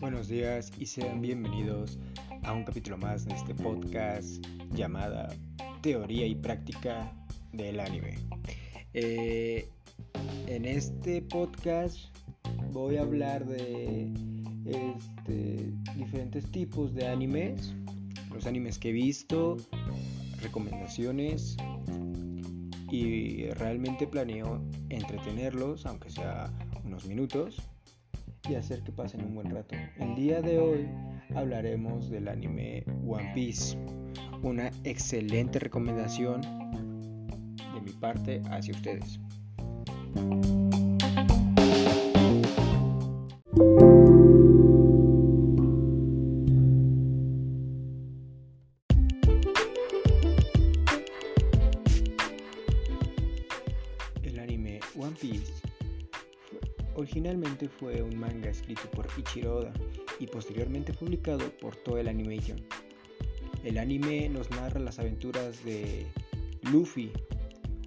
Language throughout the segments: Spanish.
Buenos días y sean bienvenidos a un capítulo más de este podcast llamada Teoría y Práctica del Anime. Eh, en este podcast voy a hablar de este, diferentes tipos de animes, los animes que he visto, recomendaciones y realmente planeo entretenerlos, aunque sea unos minutos, y hacer que pasen un buen rato. El día de hoy hablaremos del anime One Piece, una excelente recomendación de mi parte hacia ustedes. One Piece originalmente fue un manga escrito por Ichiro Oda y posteriormente publicado por Toei Animation. El anime nos narra las aventuras de Luffy,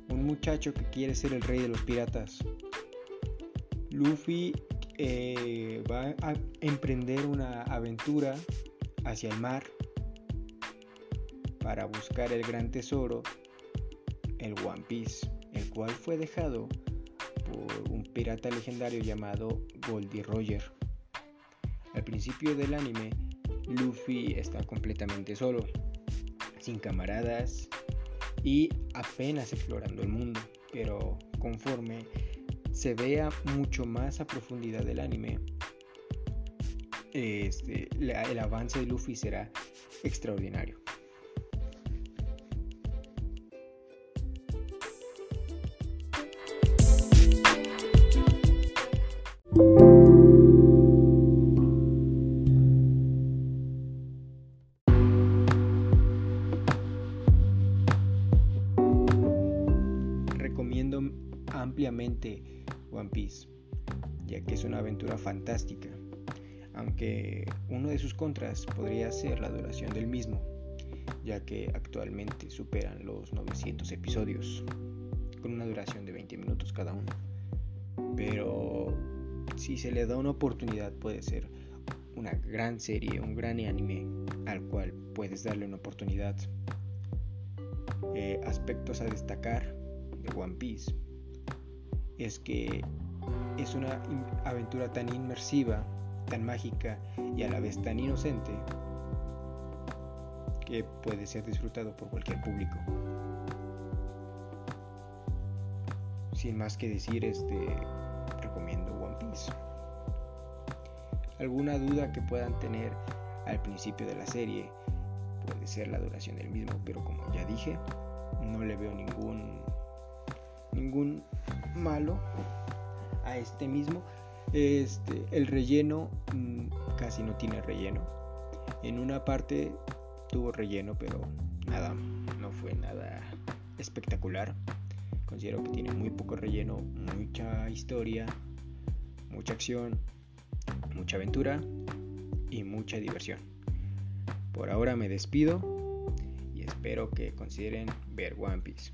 un muchacho que quiere ser el rey de los piratas. Luffy eh, va a emprender una aventura hacia el mar para buscar el gran tesoro, el One Piece, el cual fue dejado un pirata legendario llamado Goldie Roger. Al principio del anime, Luffy está completamente solo, sin camaradas y apenas explorando el mundo, pero conforme se vea mucho más a profundidad del anime, este, el avance de Luffy será extraordinario. Ampliamente One Piece, ya que es una aventura fantástica, aunque uno de sus contras podría ser la duración del mismo, ya que actualmente superan los 900 episodios, con una duración de 20 minutos cada uno. Pero si se le da una oportunidad puede ser una gran serie, un gran anime al cual puedes darle una oportunidad. Eh, aspectos a destacar de One Piece es que es una aventura tan inmersiva, tan mágica y a la vez tan inocente que puede ser disfrutado por cualquier público. Sin más que decir, este recomiendo One Piece. Alguna duda que puedan tener al principio de la serie puede ser la duración del mismo, pero como ya dije, no le veo ningún ningún malo a este mismo. Este, el relleno mm, casi no tiene relleno. En una parte tuvo relleno, pero nada, no fue nada espectacular. Considero que tiene muy poco relleno, mucha historia, mucha acción, mucha aventura y mucha diversión. Por ahora me despido y espero que consideren ver One Piece.